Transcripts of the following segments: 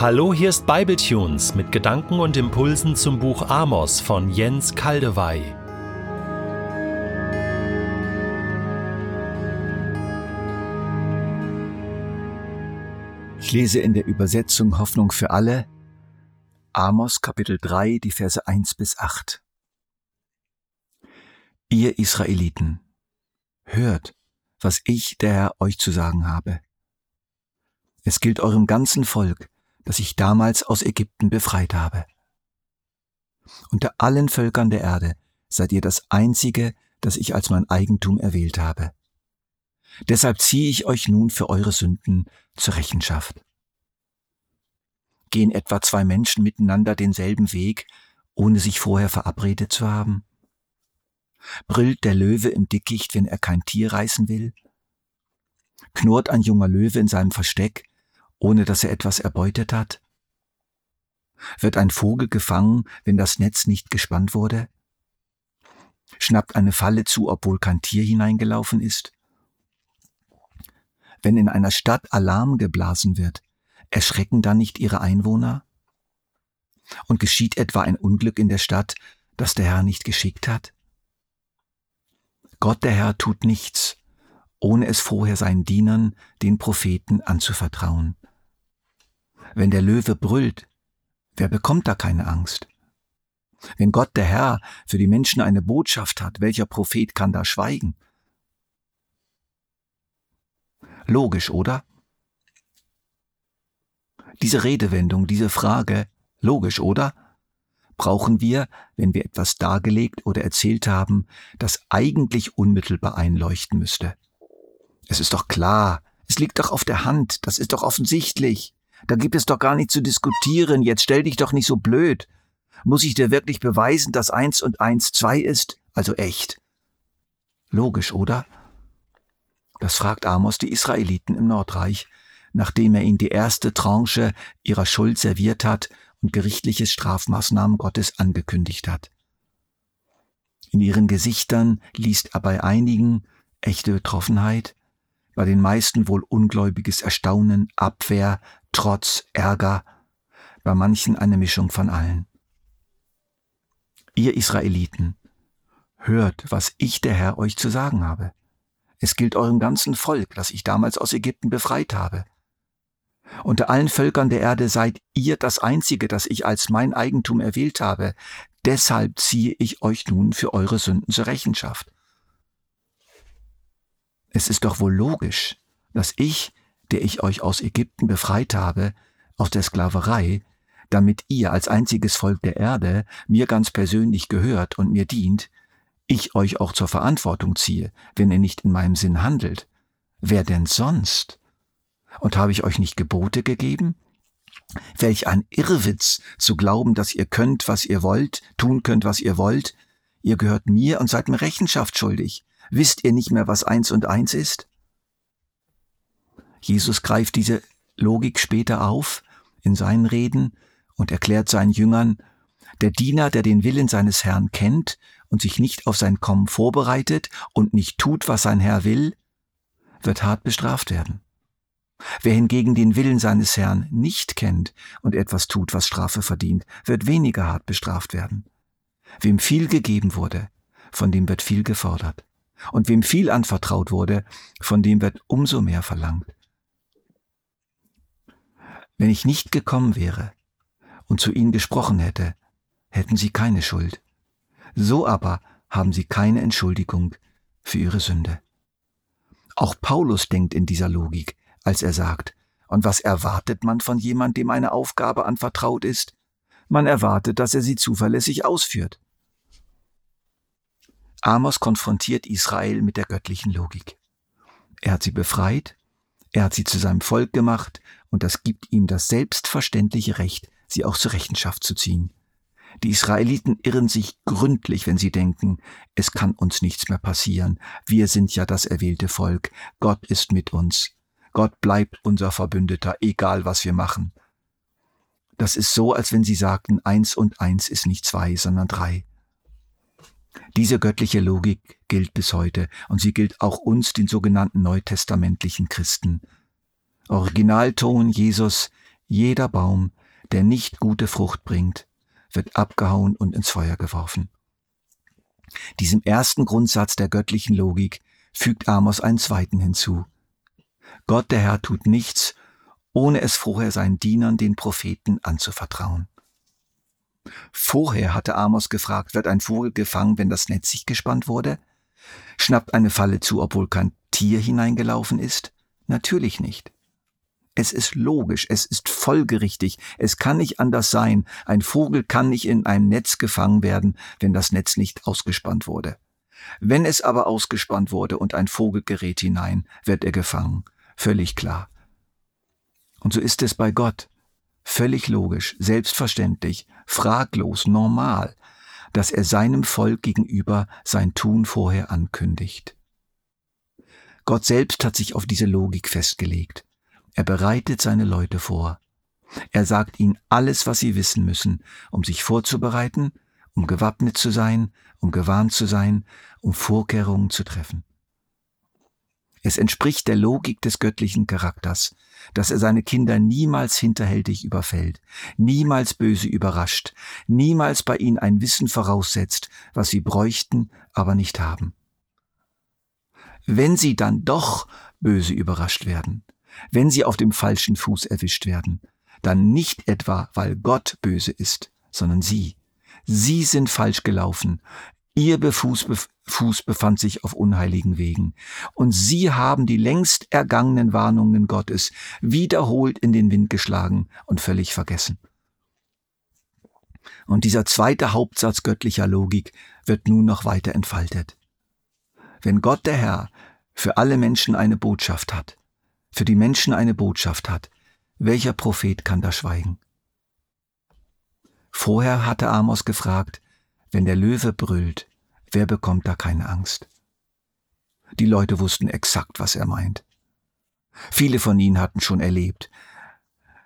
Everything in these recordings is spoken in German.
Hallo, hier ist Bibletunes mit Gedanken und Impulsen zum Buch Amos von Jens Kaldewey. Ich lese in der Übersetzung Hoffnung für alle Amos Kapitel 3, die Verse 1 bis 8. Ihr Israeliten, hört, was ich, der Herr, euch zu sagen habe. Es gilt eurem ganzen Volk, das ich damals aus Ägypten befreit habe. Unter allen Völkern der Erde seid ihr das einzige, das ich als mein Eigentum erwählt habe. Deshalb ziehe ich euch nun für eure Sünden zur Rechenschaft. Gehen etwa zwei Menschen miteinander denselben Weg, ohne sich vorher verabredet zu haben? Brillt der Löwe im Dickicht, wenn er kein Tier reißen will? Knurrt ein junger Löwe in seinem Versteck, ohne dass er etwas erbeutet hat? Wird ein Vogel gefangen, wenn das Netz nicht gespannt wurde? Schnappt eine Falle zu, obwohl kein Tier hineingelaufen ist? Wenn in einer Stadt Alarm geblasen wird, erschrecken dann nicht ihre Einwohner? Und geschieht etwa ein Unglück in der Stadt, das der Herr nicht geschickt hat? Gott der Herr tut nichts, ohne es vorher seinen Dienern, den Propheten, anzuvertrauen. Wenn der Löwe brüllt, wer bekommt da keine Angst? Wenn Gott der Herr für die Menschen eine Botschaft hat, welcher Prophet kann da schweigen? Logisch, oder? Diese Redewendung, diese Frage, logisch, oder? Brauchen wir, wenn wir etwas dargelegt oder erzählt haben, das eigentlich unmittelbar einleuchten müsste. Es ist doch klar, es liegt doch auf der Hand, das ist doch offensichtlich. Da gibt es doch gar nicht zu diskutieren. Jetzt stell dich doch nicht so blöd. Muss ich dir wirklich beweisen, dass eins und eins zwei ist? Also echt. Logisch, oder? Das fragt Amos die Israeliten im Nordreich, nachdem er ihnen die erste Tranche ihrer Schuld serviert hat und gerichtliches Strafmaßnahmen Gottes angekündigt hat. In ihren Gesichtern liest er bei einigen echte Betroffenheit, bei den meisten wohl ungläubiges Erstaunen, Abwehr, Trotz, Ärger, bei manchen eine Mischung von allen. Ihr Israeliten, hört, was ich der Herr euch zu sagen habe. Es gilt eurem ganzen Volk, das ich damals aus Ägypten befreit habe. Unter allen Völkern der Erde seid ihr das Einzige, das ich als mein Eigentum erwählt habe. Deshalb ziehe ich euch nun für eure Sünden zur Rechenschaft. Es ist doch wohl logisch, dass ich, der ich euch aus Ägypten befreit habe, aus der Sklaverei, damit ihr als einziges Volk der Erde mir ganz persönlich gehört und mir dient, ich euch auch zur Verantwortung ziehe, wenn ihr nicht in meinem Sinn handelt. Wer denn sonst? Und habe ich euch nicht Gebote gegeben? Welch ein Irrwitz, zu glauben, dass ihr könnt, was ihr wollt, tun könnt, was ihr wollt. Ihr gehört mir und seid mir Rechenschaft schuldig. Wisst ihr nicht mehr, was eins und eins ist? Jesus greift diese Logik später auf in seinen Reden und erklärt seinen Jüngern, der Diener, der den Willen seines Herrn kennt und sich nicht auf sein Kommen vorbereitet und nicht tut, was sein Herr will, wird hart bestraft werden. Wer hingegen den Willen seines Herrn nicht kennt und etwas tut, was Strafe verdient, wird weniger hart bestraft werden. Wem viel gegeben wurde, von dem wird viel gefordert. Und wem viel anvertraut wurde, von dem wird umso mehr verlangt. Wenn ich nicht gekommen wäre und zu ihnen gesprochen hätte, hätten sie keine Schuld. So aber haben sie keine Entschuldigung für ihre Sünde. Auch Paulus denkt in dieser Logik, als er sagt, und was erwartet man von jemand, dem eine Aufgabe anvertraut ist? Man erwartet, dass er sie zuverlässig ausführt. Amos konfrontiert Israel mit der göttlichen Logik. Er hat sie befreit, er hat sie zu seinem Volk gemacht und das gibt ihm das selbstverständliche Recht, sie auch zur Rechenschaft zu ziehen. Die Israeliten irren sich gründlich, wenn sie denken, es kann uns nichts mehr passieren, wir sind ja das erwählte Volk, Gott ist mit uns, Gott bleibt unser Verbündeter, egal was wir machen. Das ist so, als wenn sie sagten, eins und eins ist nicht zwei, sondern drei. Diese göttliche Logik gilt bis heute und sie gilt auch uns, den sogenannten neutestamentlichen Christen. Originalton Jesus, Jeder Baum, der nicht gute Frucht bringt, wird abgehauen und ins Feuer geworfen. Diesem ersten Grundsatz der göttlichen Logik fügt Amos einen zweiten hinzu. Gott der Herr tut nichts, ohne es vorher seinen Dienern, den Propheten, anzuvertrauen. Vorher hatte Amos gefragt, wird ein Vogel gefangen, wenn das Netz sich gespannt wurde? Schnappt eine Falle zu, obwohl kein Tier hineingelaufen ist? Natürlich nicht. Es ist logisch, es ist folgerichtig, es kann nicht anders sein. Ein Vogel kann nicht in einem Netz gefangen werden, wenn das Netz nicht ausgespannt wurde. Wenn es aber ausgespannt wurde und ein Vogel gerät hinein, wird er gefangen. Völlig klar. Und so ist es bei Gott. Völlig logisch, selbstverständlich, fraglos, normal, dass er seinem Volk gegenüber sein Tun vorher ankündigt. Gott selbst hat sich auf diese Logik festgelegt. Er bereitet seine Leute vor. Er sagt ihnen alles, was sie wissen müssen, um sich vorzubereiten, um gewappnet zu sein, um gewarnt zu sein, um Vorkehrungen zu treffen. Es entspricht der Logik des göttlichen Charakters, dass er seine Kinder niemals hinterhältig überfällt, niemals böse überrascht, niemals bei ihnen ein Wissen voraussetzt, was sie bräuchten, aber nicht haben. Wenn sie dann doch böse überrascht werden, wenn sie auf dem falschen Fuß erwischt werden, dann nicht etwa, weil Gott böse ist, sondern sie. Sie sind falsch gelaufen, Ihr Befuß, Fuß befand sich auf unheiligen Wegen, und sie haben die längst ergangenen Warnungen Gottes wiederholt in den Wind geschlagen und völlig vergessen. Und dieser zweite Hauptsatz göttlicher Logik wird nun noch weiter entfaltet. Wenn Gott der Herr für alle Menschen eine Botschaft hat, für die Menschen eine Botschaft hat, welcher Prophet kann da schweigen? Vorher hatte Amos gefragt, wenn der Löwe brüllt, Wer bekommt da keine Angst? Die Leute wussten exakt, was er meint. Viele von ihnen hatten schon erlebt,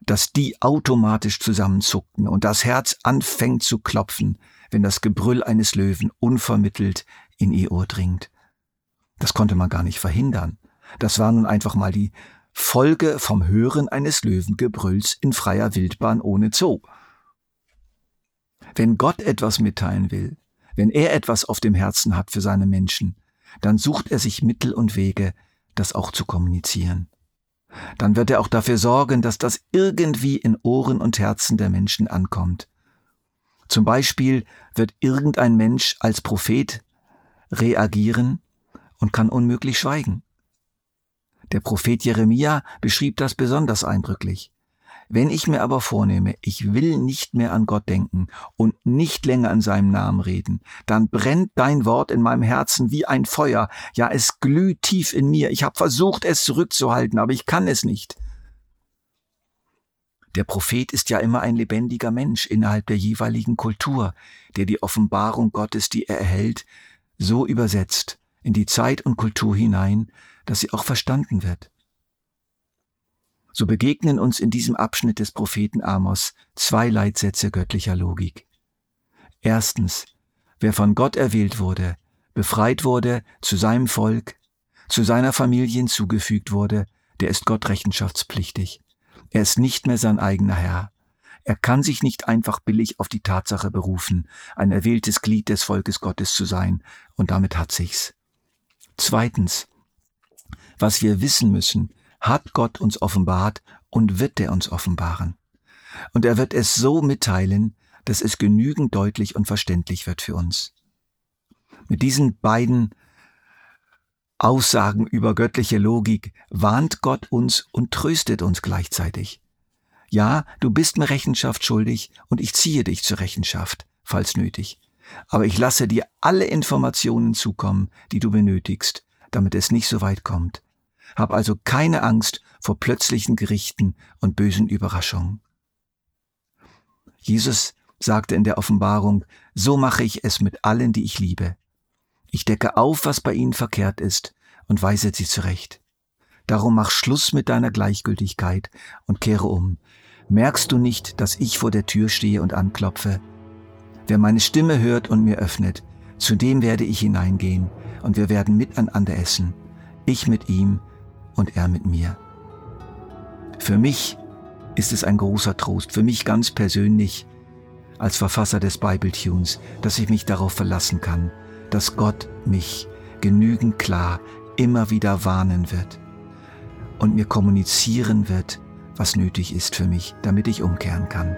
dass die automatisch zusammenzuckten und das Herz anfängt zu klopfen, wenn das Gebrüll eines Löwen unvermittelt in ihr Ohr dringt. Das konnte man gar nicht verhindern. Das war nun einfach mal die Folge vom Hören eines Löwengebrülls in freier Wildbahn ohne Zoo. Wenn Gott etwas mitteilen will, wenn er etwas auf dem Herzen hat für seine Menschen, dann sucht er sich Mittel und Wege, das auch zu kommunizieren. Dann wird er auch dafür sorgen, dass das irgendwie in Ohren und Herzen der Menschen ankommt. Zum Beispiel wird irgendein Mensch als Prophet reagieren und kann unmöglich schweigen. Der Prophet Jeremia beschrieb das besonders eindrücklich. Wenn ich mir aber vornehme, ich will nicht mehr an Gott denken und nicht länger an seinem Namen reden, dann brennt dein Wort in meinem Herzen wie ein Feuer, ja es glüht tief in mir. Ich habe versucht, es zurückzuhalten, aber ich kann es nicht. Der Prophet ist ja immer ein lebendiger Mensch innerhalb der jeweiligen Kultur, der die Offenbarung Gottes, die er erhält, so übersetzt in die Zeit und Kultur hinein, dass sie auch verstanden wird so begegnen uns in diesem Abschnitt des Propheten Amos zwei Leitsätze göttlicher Logik. Erstens, wer von Gott erwählt wurde, befreit wurde, zu seinem Volk, zu seiner Familie hinzugefügt wurde, der ist Gott rechenschaftspflichtig. Er ist nicht mehr sein eigener Herr. Er kann sich nicht einfach billig auf die Tatsache berufen, ein erwähltes Glied des Volkes Gottes zu sein, und damit hat sich's. Zweitens, was wir wissen müssen, hat Gott uns offenbart und wird er uns offenbaren. Und er wird es so mitteilen, dass es genügend deutlich und verständlich wird für uns. Mit diesen beiden Aussagen über göttliche Logik warnt Gott uns und tröstet uns gleichzeitig. Ja, du bist mir Rechenschaft schuldig und ich ziehe dich zur Rechenschaft, falls nötig. Aber ich lasse dir alle Informationen zukommen, die du benötigst, damit es nicht so weit kommt. Hab also keine Angst vor plötzlichen Gerichten und bösen Überraschungen. Jesus sagte in der Offenbarung, so mache ich es mit allen, die ich liebe. Ich decke auf, was bei ihnen verkehrt ist, und weise sie zurecht. Darum mach Schluss mit deiner Gleichgültigkeit und kehre um. Merkst du nicht, dass ich vor der Tür stehe und anklopfe? Wer meine Stimme hört und mir öffnet, zu dem werde ich hineingehen, und wir werden miteinander essen, ich mit ihm und er mit mir. Für mich ist es ein großer Trost für mich ganz persönlich als Verfasser des Bible Tunes, dass ich mich darauf verlassen kann, dass Gott mich genügend klar immer wieder warnen wird und mir kommunizieren wird, was nötig ist für mich, damit ich umkehren kann.